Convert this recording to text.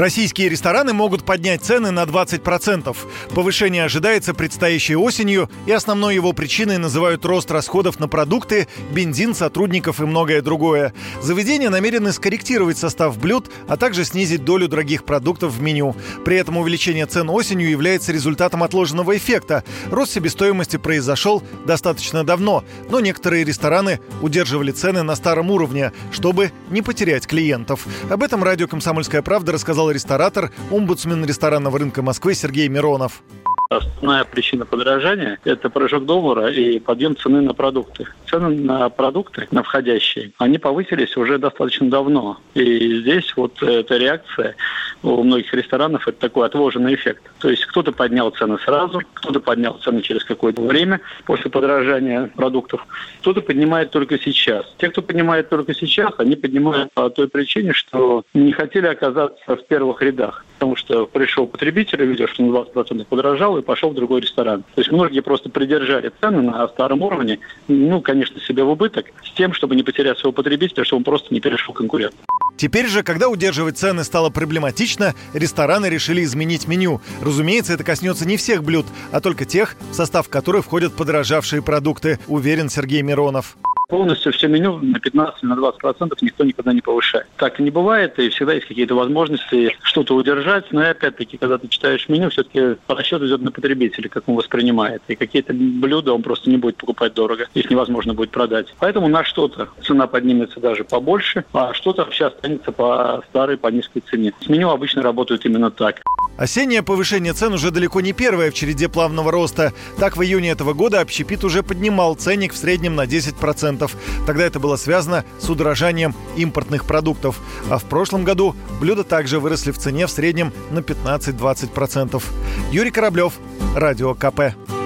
Российские рестораны могут поднять цены на 20%. Повышение ожидается предстоящей осенью, и основной его причиной называют рост расходов на продукты, бензин, сотрудников и многое другое. Заведения намерены скорректировать состав блюд, а также снизить долю дорогих продуктов в меню. При этом увеличение цен осенью является результатом отложенного эффекта. Рост себестоимости произошел достаточно давно, но некоторые рестораны удерживали цены на старом уровне, чтобы не потерять клиентов. Об этом радио «Комсомольская правда» рассказал ресторатор, омбудсмен ресторанного рынка Москвы Сергей Миронов. Основная причина подорожания – это прыжок доллара и подъем цены на продукты. Цены на продукты, на входящие, они повысились уже достаточно давно. И здесь вот эта реакция у многих ресторанов – это такой отложенный эффект. То есть кто-то поднял цены сразу, кто-то поднял цены через какое-то время после подорожания продуктов, кто-то поднимает только сейчас. Те, кто поднимает только сейчас, они поднимают по той причине, что не хотели оказаться в первых рядах. Потому что пришел потребитель, видел, что на 20% подорожал, и пошел в другой ресторан. То есть многие просто придержали цены на старом уровне, ну, конечно, себе в убыток, с тем, чтобы не потерять своего потребителя, чтобы он просто не перешел конкурент. Теперь же, когда удерживать цены стало проблематично, рестораны решили изменить меню. Разумеется, это коснется не всех блюд, а только тех, в состав которых входят подорожавшие продукты, уверен Сергей Миронов полностью все меню на 15 на 20 процентов никто никогда не повышает. Так не бывает, и всегда есть какие-то возможности что-то удержать, но и опять-таки, когда ты читаешь меню, все-таки расчет идет на потребителя, как он воспринимает. И какие-то блюда он просто не будет покупать дорого, их невозможно будет продать. Поэтому на что-то цена поднимется даже побольше, а что-то вообще останется по старой, по низкой цене. С меню обычно работают именно так. Осеннее повышение цен уже далеко не первое в череде плавного роста. Так, в июне этого года общепит уже поднимал ценник в среднем на 10%. Тогда это было связано с удорожанием импортных продуктов. А в прошлом году блюда также выросли в цене в среднем на 15-20%. Юрий Кораблев, Радио КП.